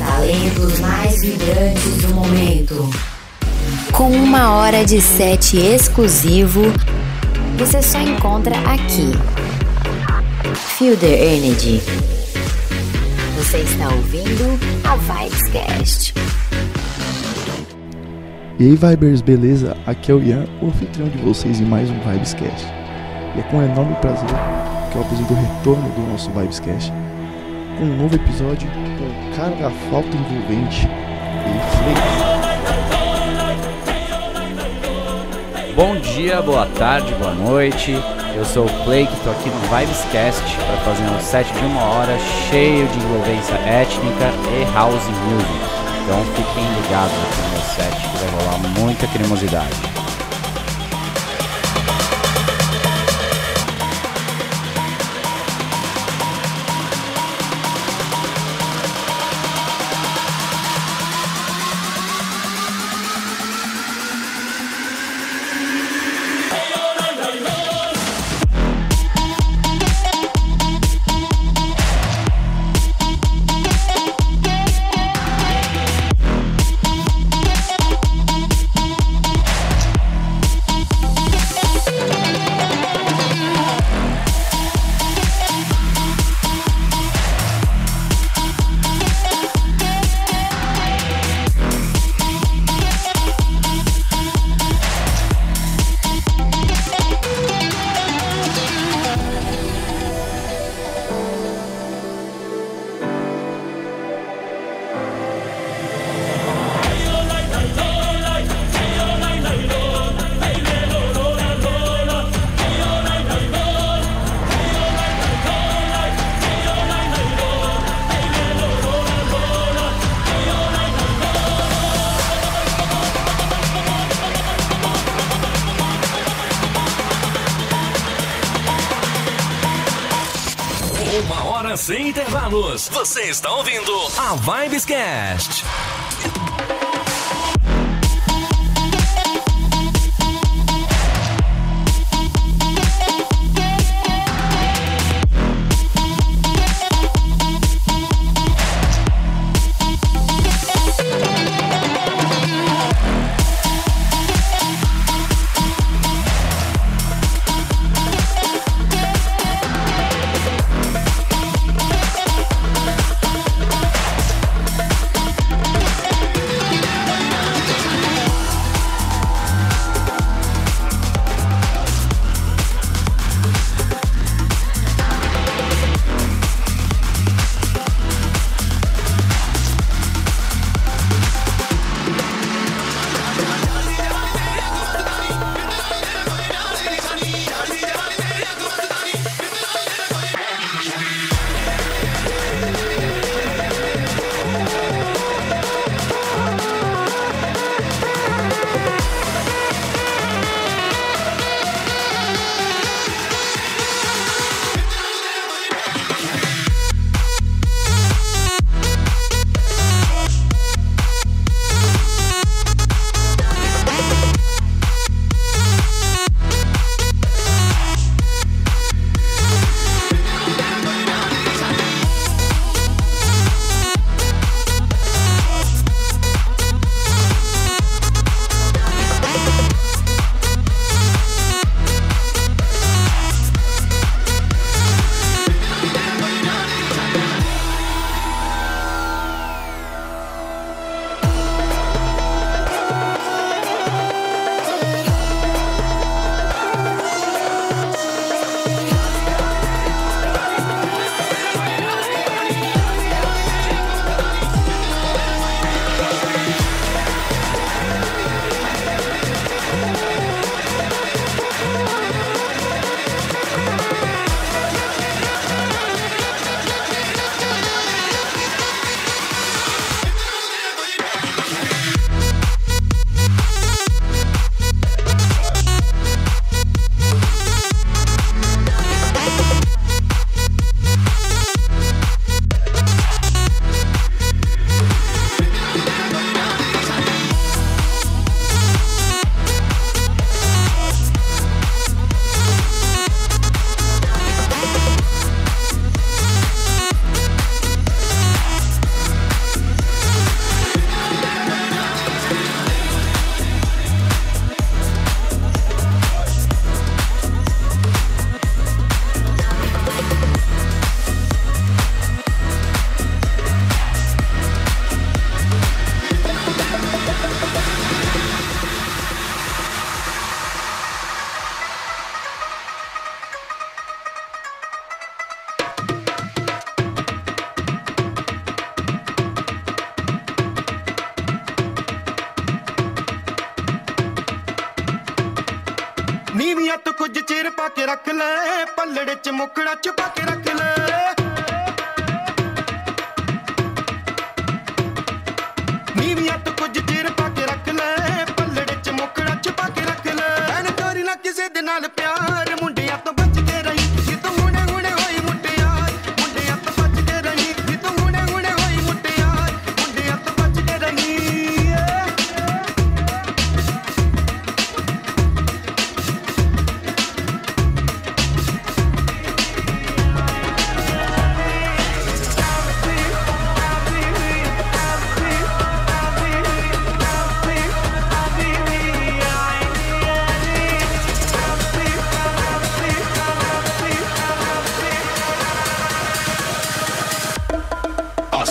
talentos mais vibrantes do momento. Com uma hora de set exclusivo, você só encontra aqui. Feel the Energy. Você está ouvindo a Vibescast. E aí, Vibers, beleza? Aqui é o Ian, o anfitrião de vocês em mais um Vibescast. E é com enorme prazer que eu apresento o retorno do nosso Vibescast com um novo episódio com da falta envolvente, ele Flake. Bom dia, boa tarde, boa noite. Eu sou o Flake, estou aqui no Vibescast para fazer um set de uma hora cheio de envolvência étnica e house music. Então fiquem ligados aqui no meu set que vai rolar muita cremosidade. Você está ouvindo a Vibescast.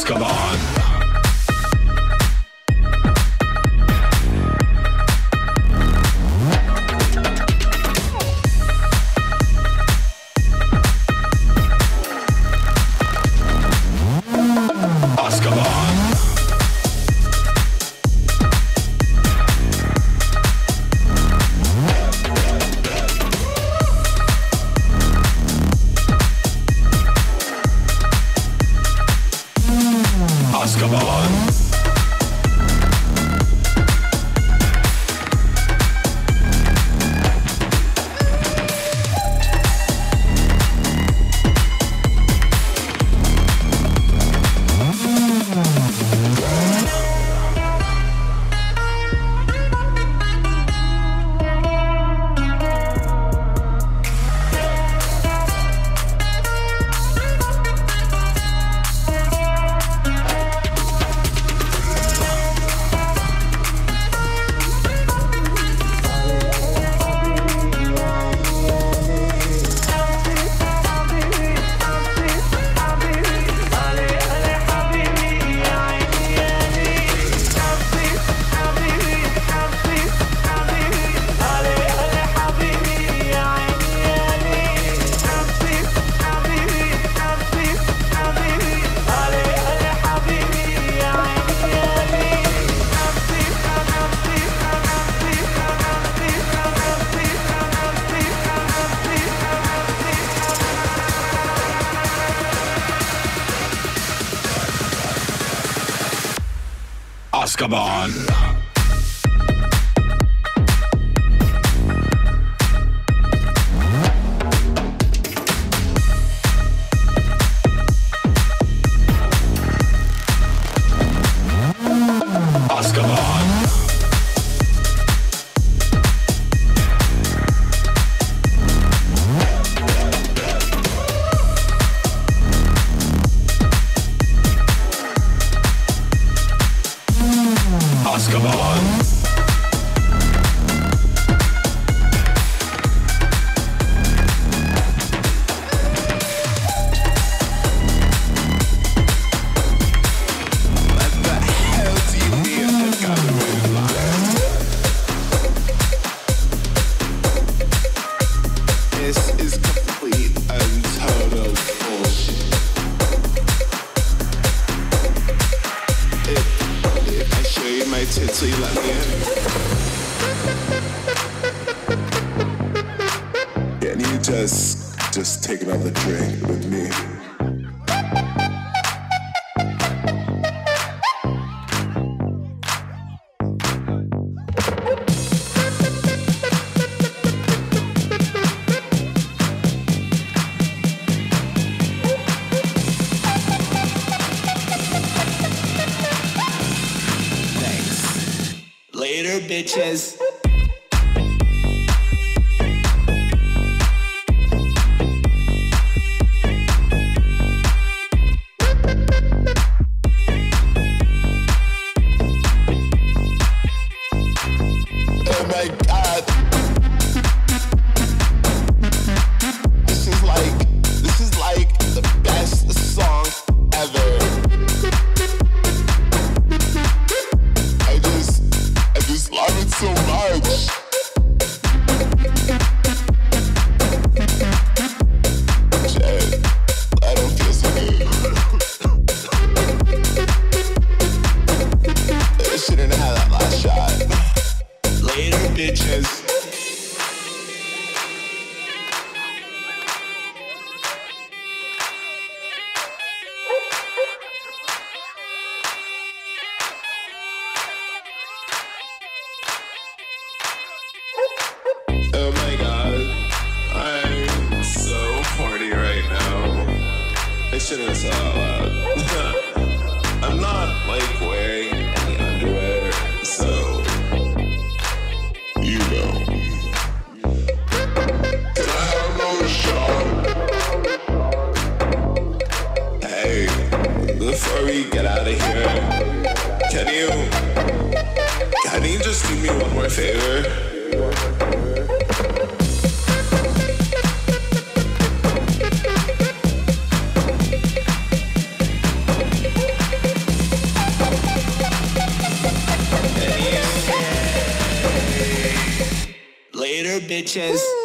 Come on. Azkaban. Bitches. Get out of here, can you can you just do me one more favor? Later, bitches.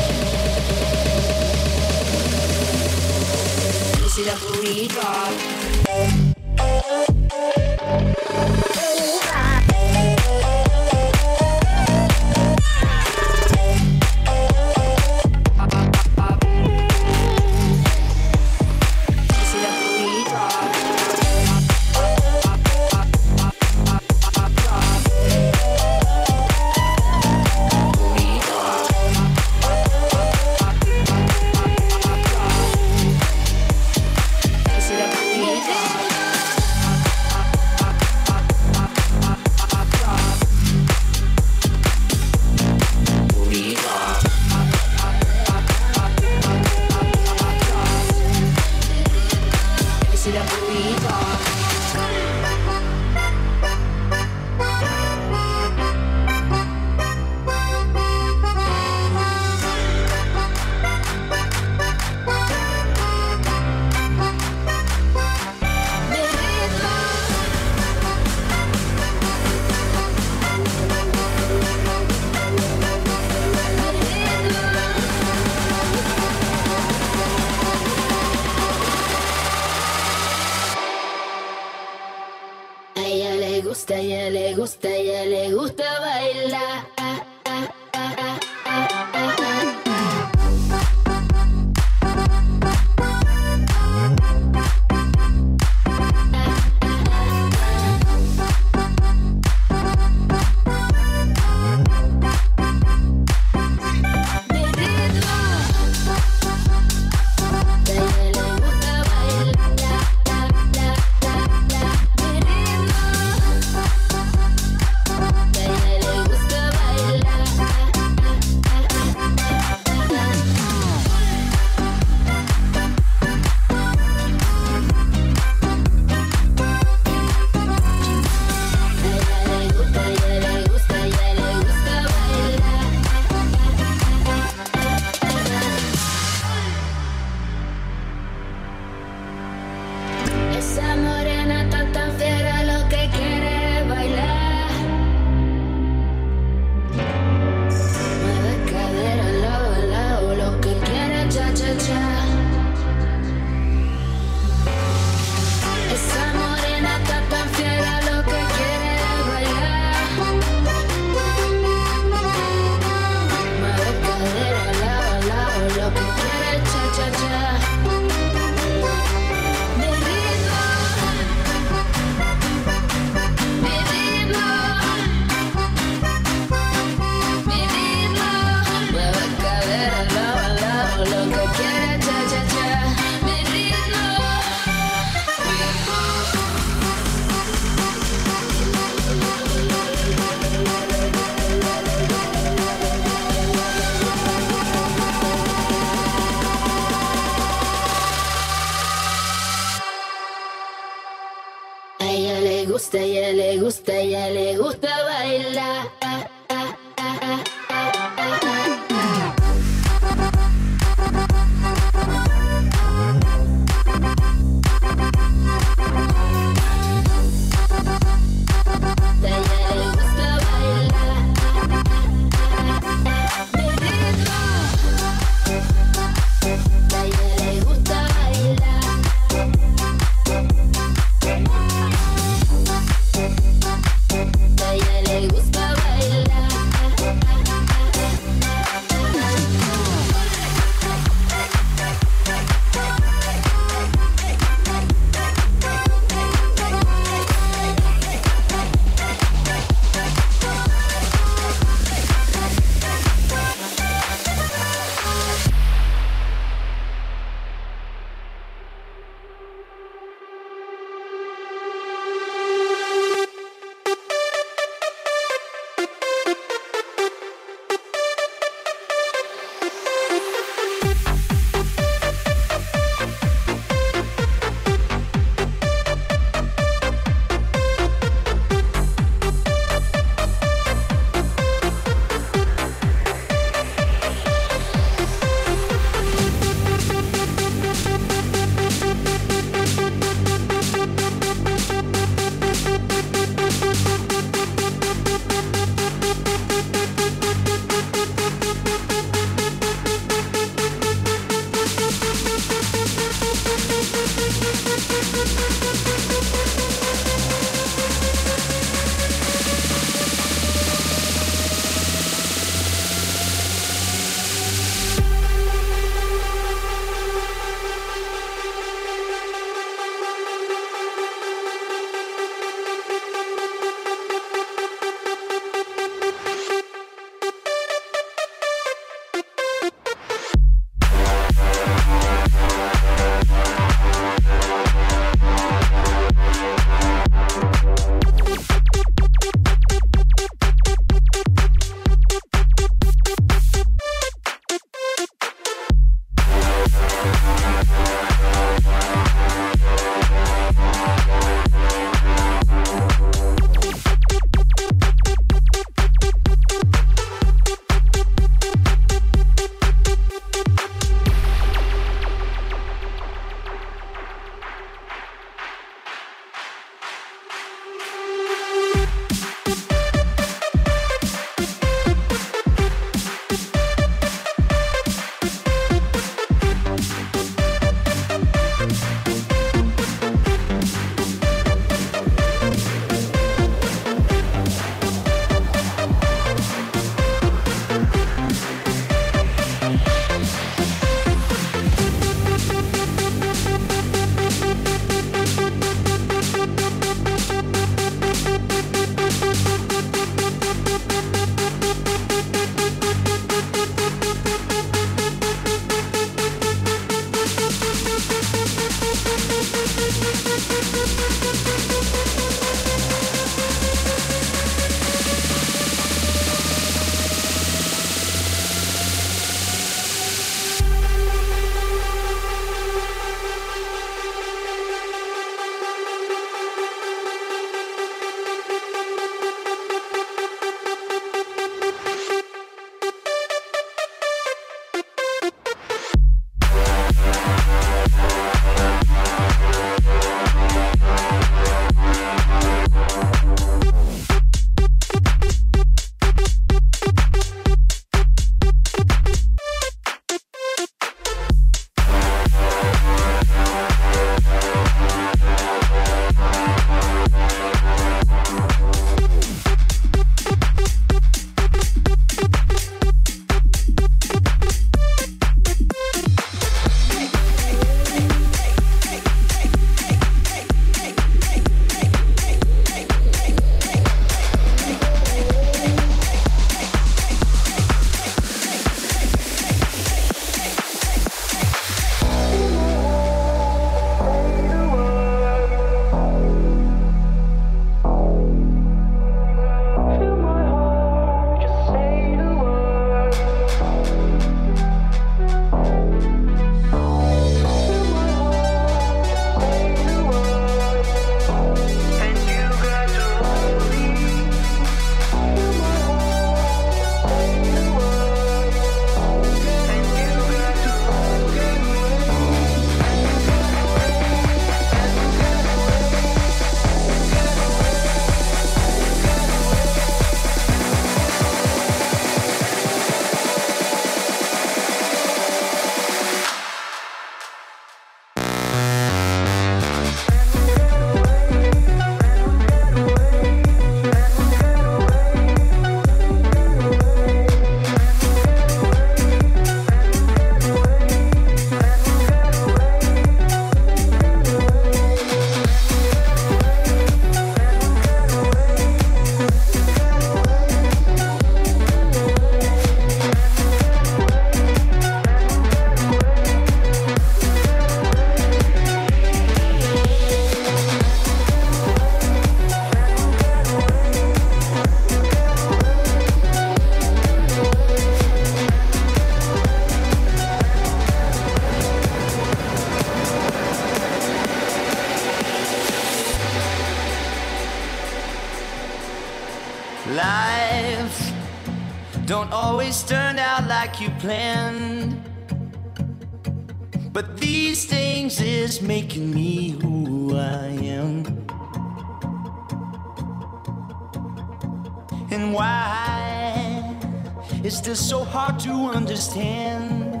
pretend.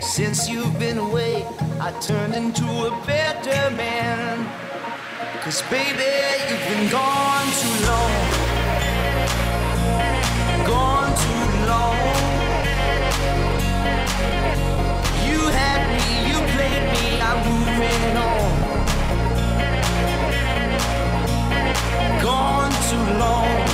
Since you've been away, I turned into a better man. Cause baby, you've been gone too long. Gone too long. You had me, you played me, I'm moving on. Gone too long.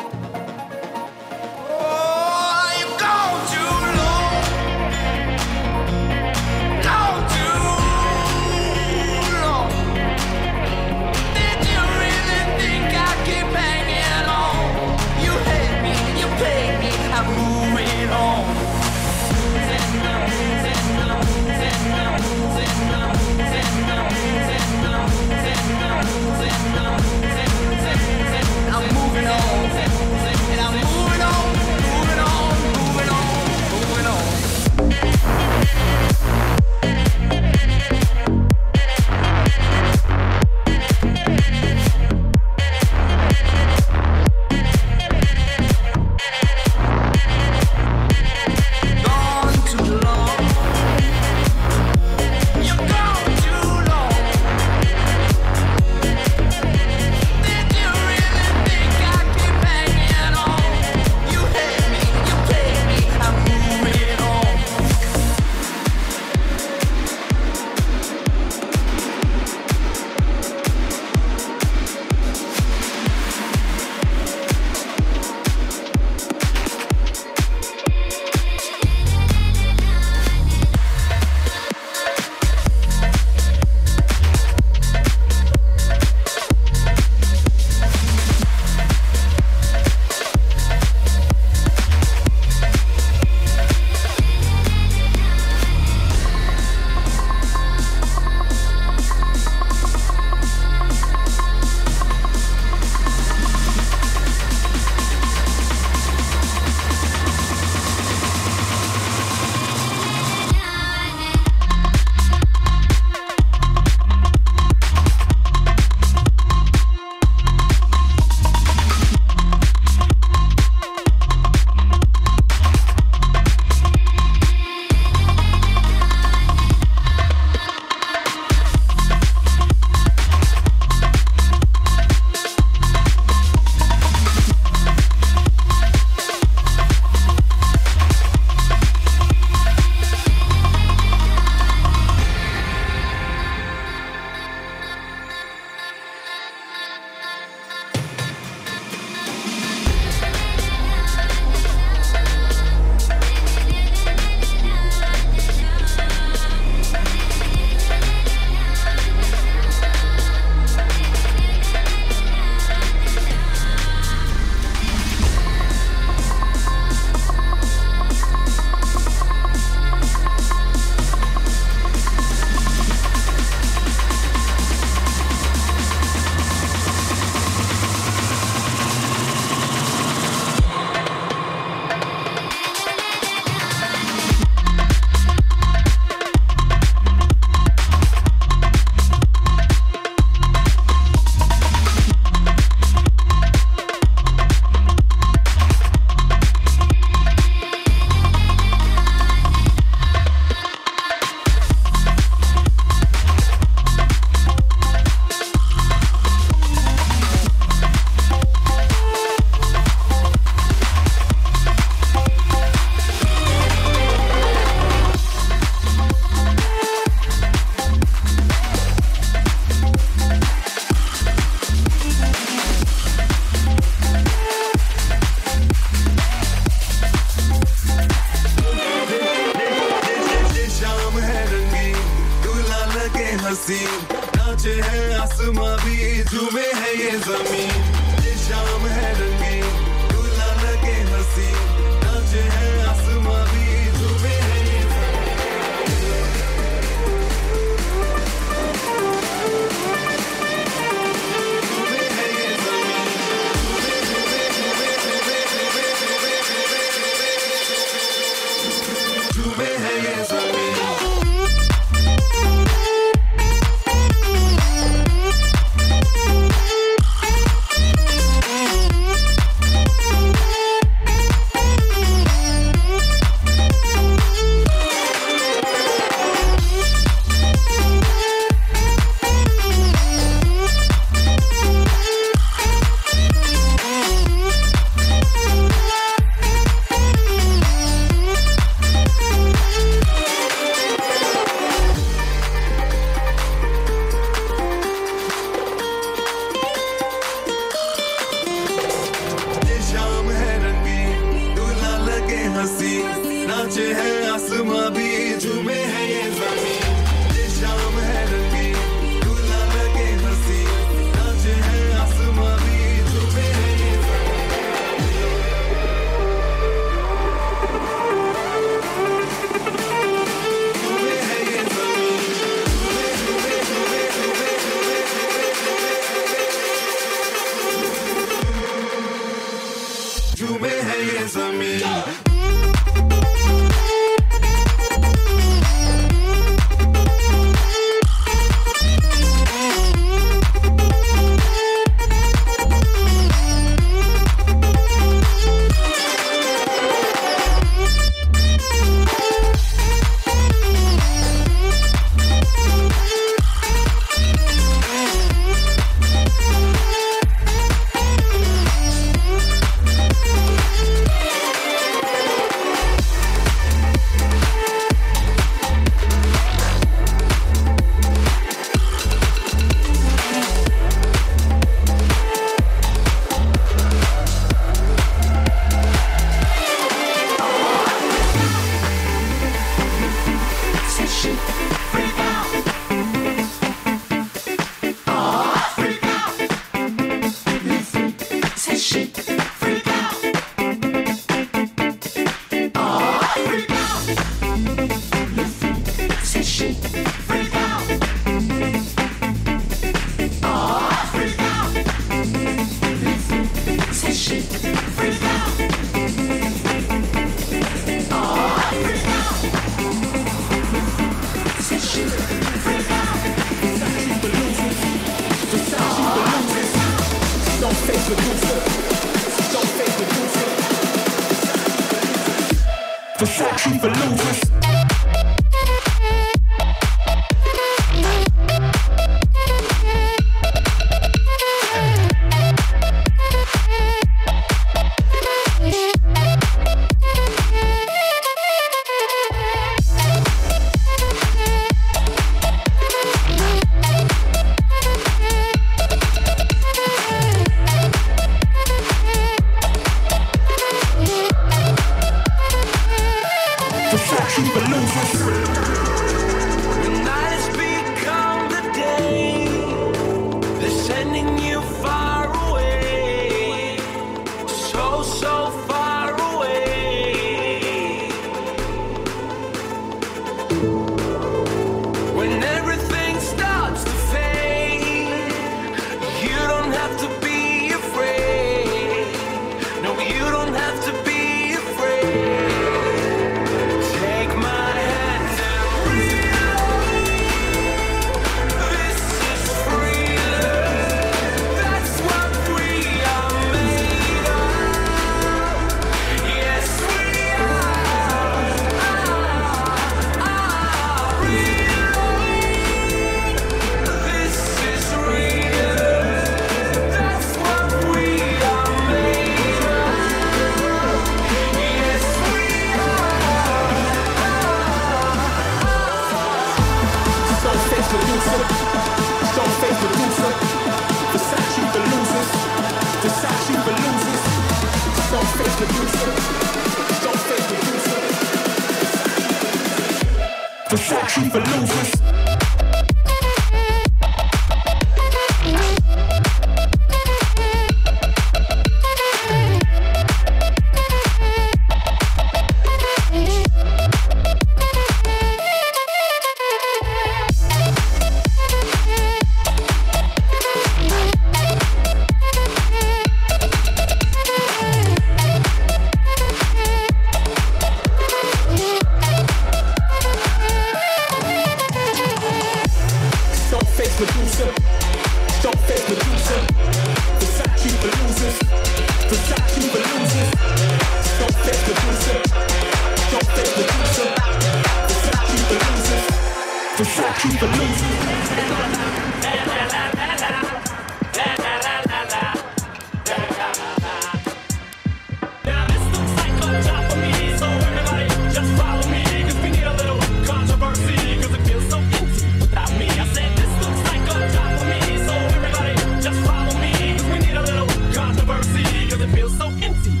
feel so empty.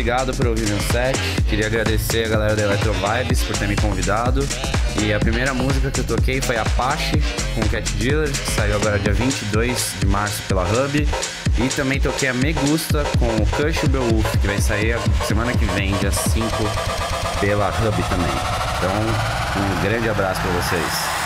Obrigado por ouvir meu set. Queria agradecer a galera da Electro Vibes por ter me convidado. E a primeira música que eu toquei foi Apache com Cat Dealer, que saiu agora dia 22 de março pela Hub. E também toquei a Me Gusta com o Kush Beowulf, que vai sair semana que vem, dia 5, pela Hub também. Então, um grande abraço para vocês.